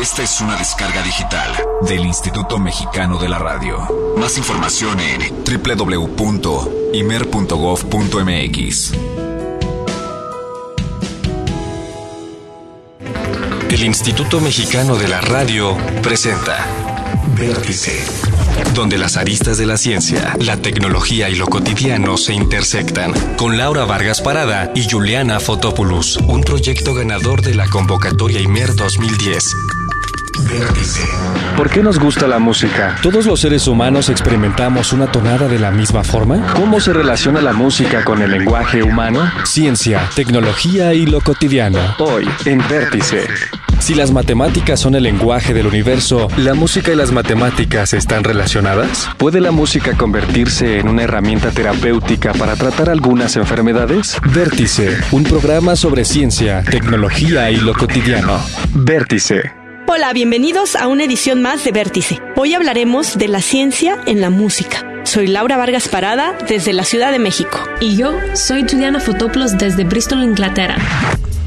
Esta es una descarga digital del Instituto Mexicano de la Radio. Más información en www.imer.gov.mx. El Instituto Mexicano de la Radio presenta Vértice, donde las aristas de la ciencia, la tecnología y lo cotidiano se intersectan, con Laura Vargas Parada y Juliana Fotopoulos, un proyecto ganador de la convocatoria IMER 2010. Vértice. ¿Por qué nos gusta la música? ¿Todos los seres humanos experimentamos una tonada de la misma forma? ¿Cómo se relaciona la música con el lenguaje humano? Ciencia, tecnología y lo cotidiano. Hoy, en Vértice. Si las matemáticas son el lenguaje del universo, ¿la música y las matemáticas están relacionadas? ¿Puede la música convertirse en una herramienta terapéutica para tratar algunas enfermedades? Vértice, un programa sobre ciencia, tecnología y lo cotidiano. Vértice. Hola, bienvenidos a una edición más de Vértice. Hoy hablaremos de la ciencia en la música. Soy Laura Vargas Parada desde la Ciudad de México. Y yo soy Juliana Fotopoulos desde Bristol, Inglaterra.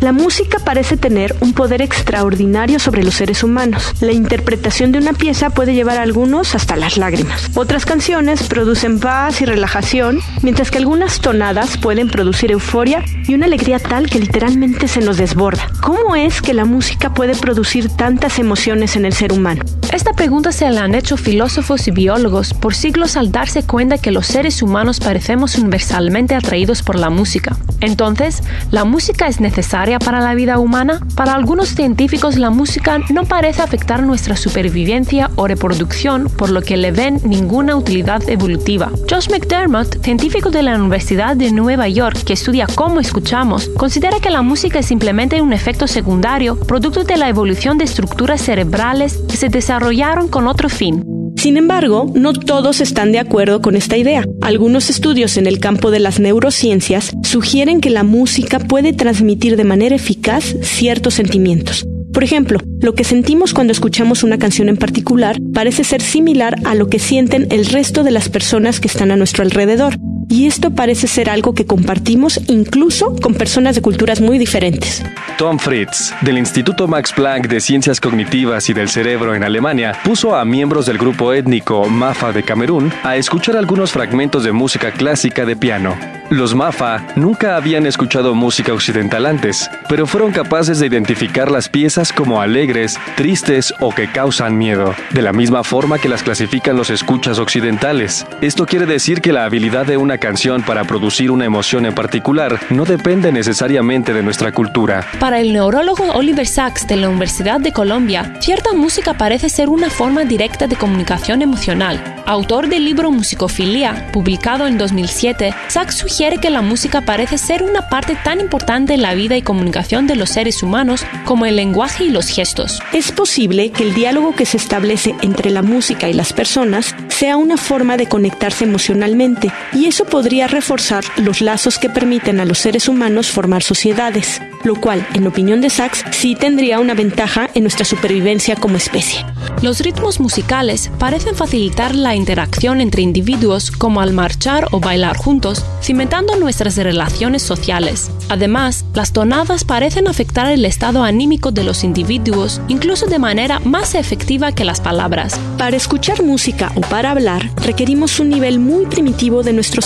La música parece tener un poder extraordinario sobre los seres humanos. La interpretación de una pieza puede llevar a algunos hasta las lágrimas. Otras canciones producen paz y relajación, mientras que algunas tonadas pueden producir euforia y una alegría tal que literalmente se nos desborda. ¿Cómo es que la música puede producir tantas emociones en el ser humano? Esta pregunta se la han hecho filósofos y biólogos por siglos al darse cuenta que los seres humanos parecemos universalmente atraídos por la música. Entonces, ¿la música es necesaria para la vida humana? Para algunos científicos la música no parece afectar nuestra supervivencia o reproducción, por lo que le ven ninguna utilidad evolutiva. Josh McDermott, científico de la Universidad de Nueva York que estudia cómo escuchamos, considera que la música es simplemente un efecto secundario, producto de la evolución de estructuras cerebrales que se desarrollaron con otro fin. Sin embargo, no todos están de acuerdo con esta idea. Algunos estudios en el campo de las neurociencias sugieren que la música puede transmitir de manera eficaz ciertos sentimientos. Por ejemplo, lo que sentimos cuando escuchamos una canción en particular parece ser similar a lo que sienten el resto de las personas que están a nuestro alrededor. Y esto parece ser algo que compartimos incluso con personas de culturas muy diferentes. Tom Fritz, del Instituto Max Planck de Ciencias Cognitivas y del Cerebro en Alemania, puso a miembros del grupo étnico Mafa de Camerún a escuchar algunos fragmentos de música clásica de piano. Los Mafa nunca habían escuchado música occidental antes, pero fueron capaces de identificar las piezas como alegres, tristes o que causan miedo, de la misma forma que las clasifican los escuchas occidentales. Esto quiere decir que la habilidad de una canción para producir una emoción en particular no depende necesariamente de nuestra cultura. Para el neurólogo Oliver Sacks de la Universidad de Colombia, cierta música parece ser una forma directa de comunicación emocional. Autor del libro Musicofilia, publicado en 2007, Sacks sugiere que la música parece ser una parte tan importante en la vida y comunicación de los seres humanos como el lenguaje y los gestos. Es posible que el diálogo que se establece entre la música y las personas sea una forma de conectarse emocionalmente, y eso podría reforzar los lazos que permiten a los seres humanos formar sociedades, lo cual, en opinión de Sachs, sí tendría una ventaja en nuestra supervivencia como especie. Los ritmos musicales parecen facilitar la interacción entre individuos como al marchar o bailar juntos, cimentando nuestras relaciones sociales. Además, las tonadas parecen afectar el estado anímico de los individuos, incluso de manera más efectiva que las palabras. Para escuchar música o para hablar, requerimos un nivel muy primitivo de nuestro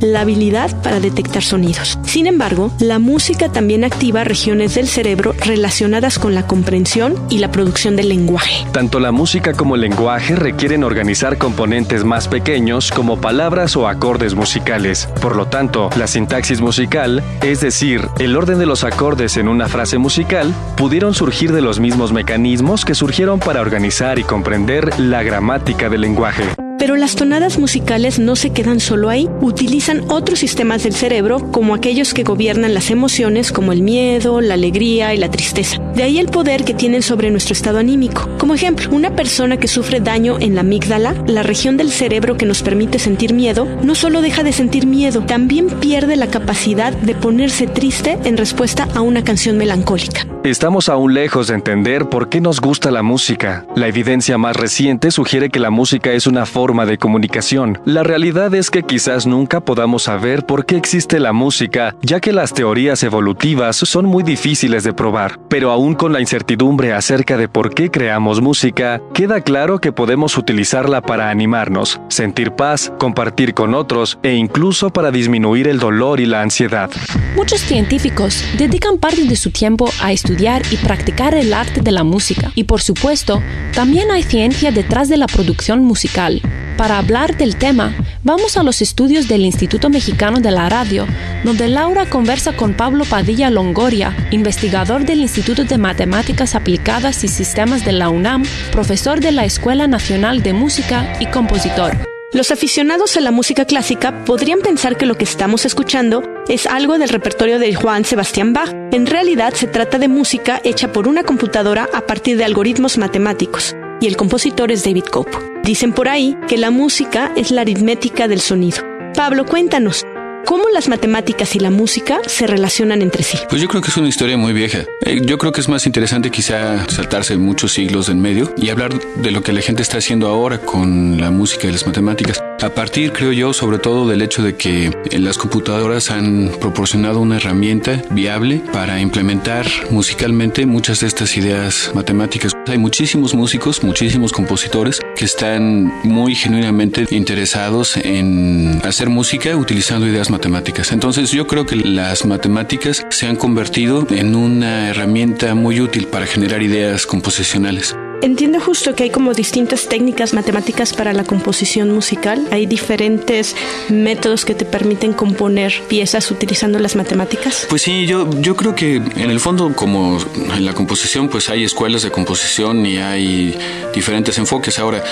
la habilidad para detectar sonidos. Sin embargo, la música también activa regiones del cerebro relacionadas con la comprensión y la producción del lenguaje. Tanto la música como el lenguaje requieren organizar componentes más pequeños como palabras o acordes musicales. Por lo tanto, la sintaxis musical, es decir, el orden de los acordes en una frase musical, pudieron surgir de los mismos mecanismos que surgieron para organizar y comprender la gramática del lenguaje. Pero las tonadas musicales no se quedan solo ahí, utilizan otros sistemas del cerebro como aquellos que gobiernan las emociones como el miedo, la alegría y la tristeza. De ahí el poder que tienen sobre nuestro estado anímico. Como ejemplo, una persona que sufre daño en la amígdala, la región del cerebro que nos permite sentir miedo, no solo deja de sentir miedo, también pierde la capacidad de ponerse triste en respuesta a una canción melancólica. Estamos aún lejos de entender por qué nos gusta la música. La evidencia más reciente sugiere que la música es una forma de comunicación. La realidad es que quizás nunca podamos saber por qué existe la música, ya que las teorías evolutivas son muy difíciles de probar. Pero aún con la incertidumbre acerca de por qué creamos música, queda claro que podemos utilizarla para animarnos, sentir paz, compartir con otros e incluso para disminuir el dolor y la ansiedad. Muchos científicos dedican parte de su tiempo a estudiar y practicar el arte de la música. Y por supuesto, también hay ciencia detrás de la producción musical. Para hablar del tema, vamos a los estudios del Instituto Mexicano de la Radio, donde Laura conversa con Pablo Padilla Longoria, investigador del Instituto de Matemáticas Aplicadas y Sistemas de la UNAM, profesor de la Escuela Nacional de Música y compositor. Los aficionados a la música clásica podrían pensar que lo que estamos escuchando es algo del repertorio de Juan Sebastián Bach. En realidad se trata de música hecha por una computadora a partir de algoritmos matemáticos, y el compositor es David Cope. Dicen por ahí que la música es la aritmética del sonido. Pablo, cuéntanos, ¿Cómo las matemáticas y la música se relacionan entre sí? Pues yo creo que es una historia muy vieja. Eh, yo creo que es más interesante quizá saltarse muchos siglos en medio y hablar de lo que la gente está haciendo ahora con la música y las matemáticas. A partir, creo yo, sobre todo del hecho de que eh, las computadoras han proporcionado una herramienta viable para implementar musicalmente muchas de estas ideas matemáticas. Hay muchísimos músicos, muchísimos compositores que están muy genuinamente interesados en hacer música utilizando ideas matemáticas. Entonces yo creo que las matemáticas se han convertido en una herramienta muy útil para generar ideas composicionales. Entiendo justo que hay como distintas técnicas matemáticas para la composición musical. Hay diferentes métodos que te permiten componer piezas utilizando las matemáticas. Pues sí, yo, yo creo que en el fondo como en la composición pues hay escuelas de composición y hay diferentes enfoques. Ahora,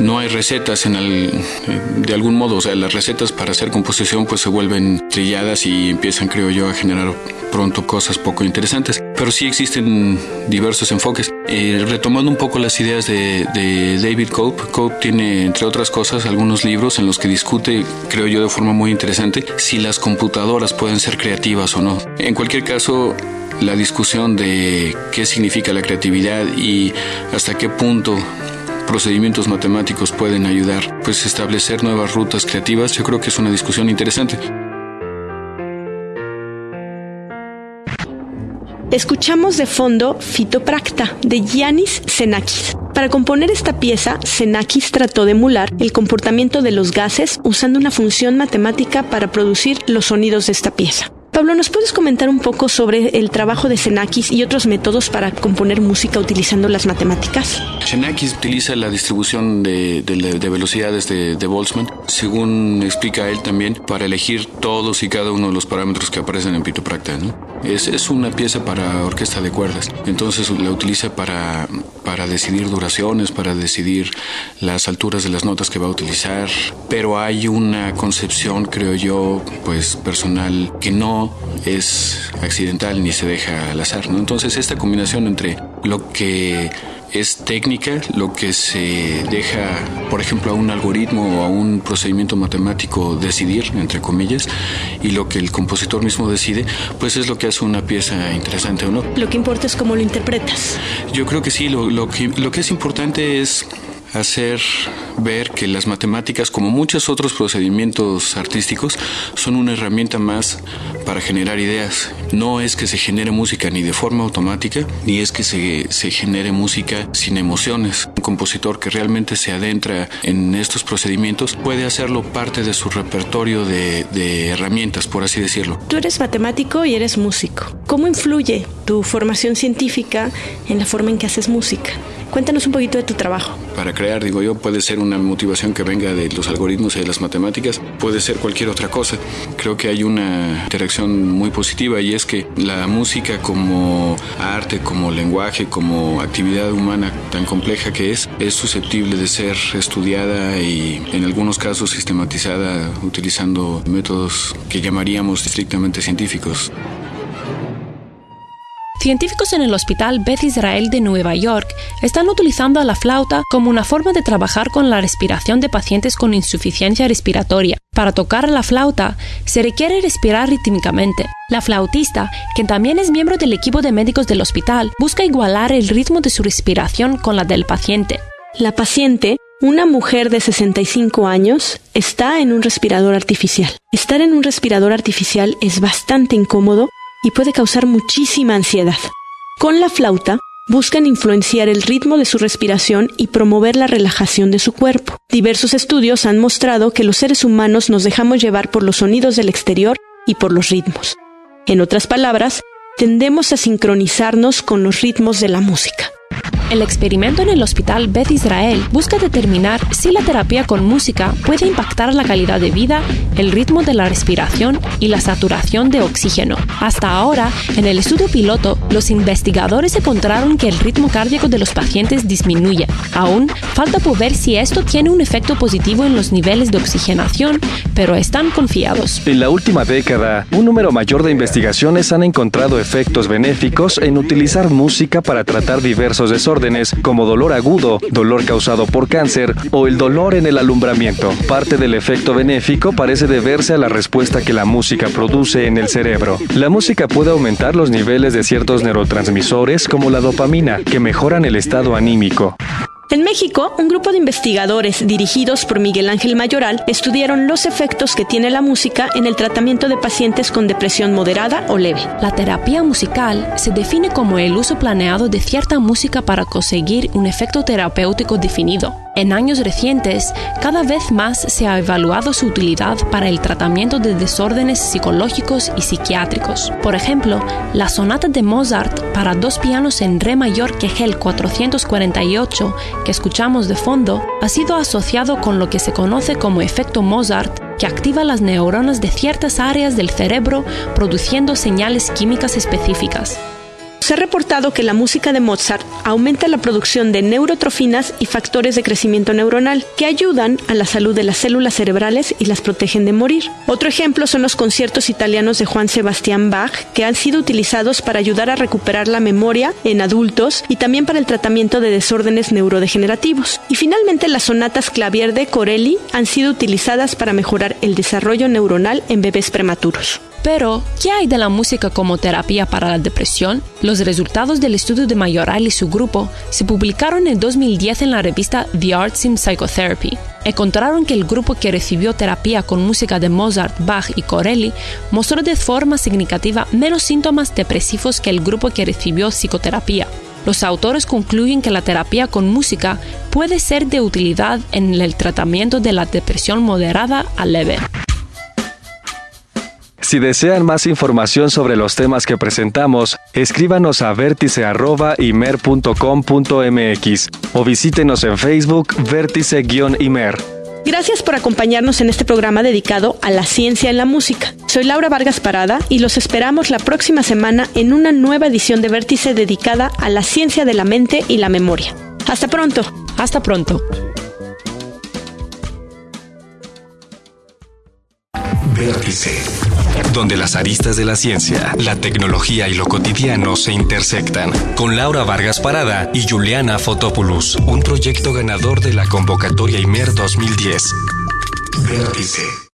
no hay recetas en el, de algún modo, o sea, las recetas para hacer composición pues se vuelven trilladas y empiezan, creo yo, a generar pronto cosas poco interesantes. Pero sí existen diversos enfoques. Eh, retomando un poco las ideas de, de, David Cope, Cope tiene, entre otras cosas, algunos libros en los que discute, creo yo, de forma muy interesante, si las computadoras pueden ser creativas o no. En cualquier caso, la discusión de qué significa la creatividad y hasta qué punto procedimientos matemáticos pueden ayudar pues establecer nuevas rutas creativas, yo creo que es una discusión interesante. Escuchamos de fondo Fitopracta de Giannis Xenakis. Para componer esta pieza, Xenakis trató de emular el comportamiento de los gases usando una función matemática para producir los sonidos de esta pieza. Pablo, ¿nos puedes comentar un poco sobre el trabajo de Xenakis y otros métodos para componer música utilizando las matemáticas? Xenakis utiliza la distribución de, velocidades de, Boltzmann, según explica él también, para elegir todos y cada uno de los parámetros que aparecen en Pitopracta. Es, es una pieza para orquesta de cuerdas, entonces la utiliza para, para decidir duraciones, para decidir las alturas de las notas que va a utilizar, pero hay una concepción, creo yo, pues personal, que no es accidental ni se deja al azar. ¿no? Entonces esta combinación entre lo que es técnica, lo que se deja, por ejemplo, a un algoritmo o a un procedimiento matemático decidir, entre comillas, y lo que el compositor mismo decide, pues es lo que hace una pieza interesante o no. Lo que importa es cómo lo interpretas. Yo creo que sí, lo, lo, que, lo que es importante es hacer ver que las matemáticas, como muchos otros procedimientos artísticos, son una herramienta más para generar ideas. No es que se genere música ni de forma automática, ni es que se, se genere música sin emociones. Un compositor que realmente se adentra en estos procedimientos puede hacerlo parte de su repertorio de, de herramientas, por así decirlo. Tú eres matemático y eres músico. ¿Cómo influye tu formación científica en la forma en que haces música? Cuéntanos un poquito de tu trabajo. Para crear, digo yo, puede ser una motivación que venga de los algoritmos y de las matemáticas, puede ser cualquier otra cosa. Creo que hay una interacción muy positiva y es que la música como arte, como lenguaje, como actividad humana tan compleja que es, es susceptible de ser estudiada y en algunos casos sistematizada utilizando métodos que llamaríamos estrictamente científicos. Científicos en el Hospital Beth Israel de Nueva York están utilizando la flauta como una forma de trabajar con la respiración de pacientes con insuficiencia respiratoria Para tocar la flauta se requiere respirar rítmicamente. La flautista, quien también es miembro del equipo de médicos del hospital, busca igualar el ritmo de su respiración con la del paciente. La paciente, una mujer de 65 años, está en un respirador artificial. Estar en un respirador artificial es bastante incómodo y puede causar muchísima ansiedad. Con la flauta, buscan influenciar el ritmo de su respiración y promover la relajación de su cuerpo. Diversos estudios han mostrado que los seres humanos nos dejamos llevar por los sonidos del exterior y por los ritmos. En otras palabras, tendemos a sincronizarnos con los ritmos de la música. El experimento en el Hospital Beth Israel busca determinar si la terapia con música puede impactar la calidad de vida, el ritmo de la respiración y la saturación de oxígeno. Hasta ahora, en el estudio piloto, los investigadores encontraron que el ritmo cardíaco de los pacientes disminuye. Aún falta por ver si esto tiene un efecto positivo en los niveles de oxigenación, pero están confiados. En la última década, un número mayor de investigaciones han encontrado efectos benéficos en utilizar música para tratar diversos desórdenes como dolor agudo, dolor causado por cáncer o el dolor en el alumbramiento. Parte del efecto benéfico parece deberse a la respuesta que la música produce en el cerebro. La música puede aumentar los niveles de ciertos neurotransmisores como la dopamina, que mejoran el estado anímico. En México, un grupo de investigadores dirigidos por Miguel Ángel Mayoral estudiaron los efectos que tiene la música en el tratamiento de pacientes con depresión moderada o leve. La terapia musical se define como el uso planeado de cierta música para conseguir un efecto terapéutico definido. En años recientes, cada vez más se ha evaluado su utilidad para el tratamiento de desórdenes psicológicos y psiquiátricos. Por ejemplo, la sonata de Mozart para dos pianos en re mayor que GEL 448 que escuchamos de fondo ha sido asociado con lo que se conoce como efecto Mozart que activa las neuronas de ciertas áreas del cerebro produciendo señales químicas específicas. Se ha reportado que la música de Mozart aumenta la producción de neurotrofinas y factores de crecimiento neuronal que ayudan a la salud de las células cerebrales y las protegen de morir. Otro ejemplo son los conciertos italianos de Juan Sebastián Bach que han sido utilizados para ayudar a recuperar la memoria en adultos y también para el tratamiento de desórdenes neurodegenerativos. Y finalmente las sonatas clavier de Corelli han sido utilizadas para mejorar el desarrollo neuronal en bebés prematuros. Pero, ¿qué hay de la música como terapia para la depresión? Los resultados del estudio de Mayoral y su grupo se publicaron en 2010 en la revista The Arts in Psychotherapy. Encontraron que el grupo que recibió terapia con música de Mozart, Bach y Corelli mostró de forma significativa menos síntomas depresivos que el grupo que recibió psicoterapia. Los autores concluyen que la terapia con música puede ser de utilidad en el tratamiento de la depresión moderada a leve. Si desean más información sobre los temas que presentamos, escríbanos a vértice.imer.com.mx o visítenos en Facebook vértice-imer. Gracias por acompañarnos en este programa dedicado a la ciencia en la música. Soy Laura Vargas Parada y los esperamos la próxima semana en una nueva edición de Vértice dedicada a la ciencia de la mente y la memoria. Hasta pronto. Hasta pronto. Vértice. Donde las aristas de la ciencia, la tecnología y lo cotidiano se intersectan. Con Laura Vargas Parada y Juliana Fotopoulos. Un proyecto ganador de la convocatoria IMER 2010. Vértice.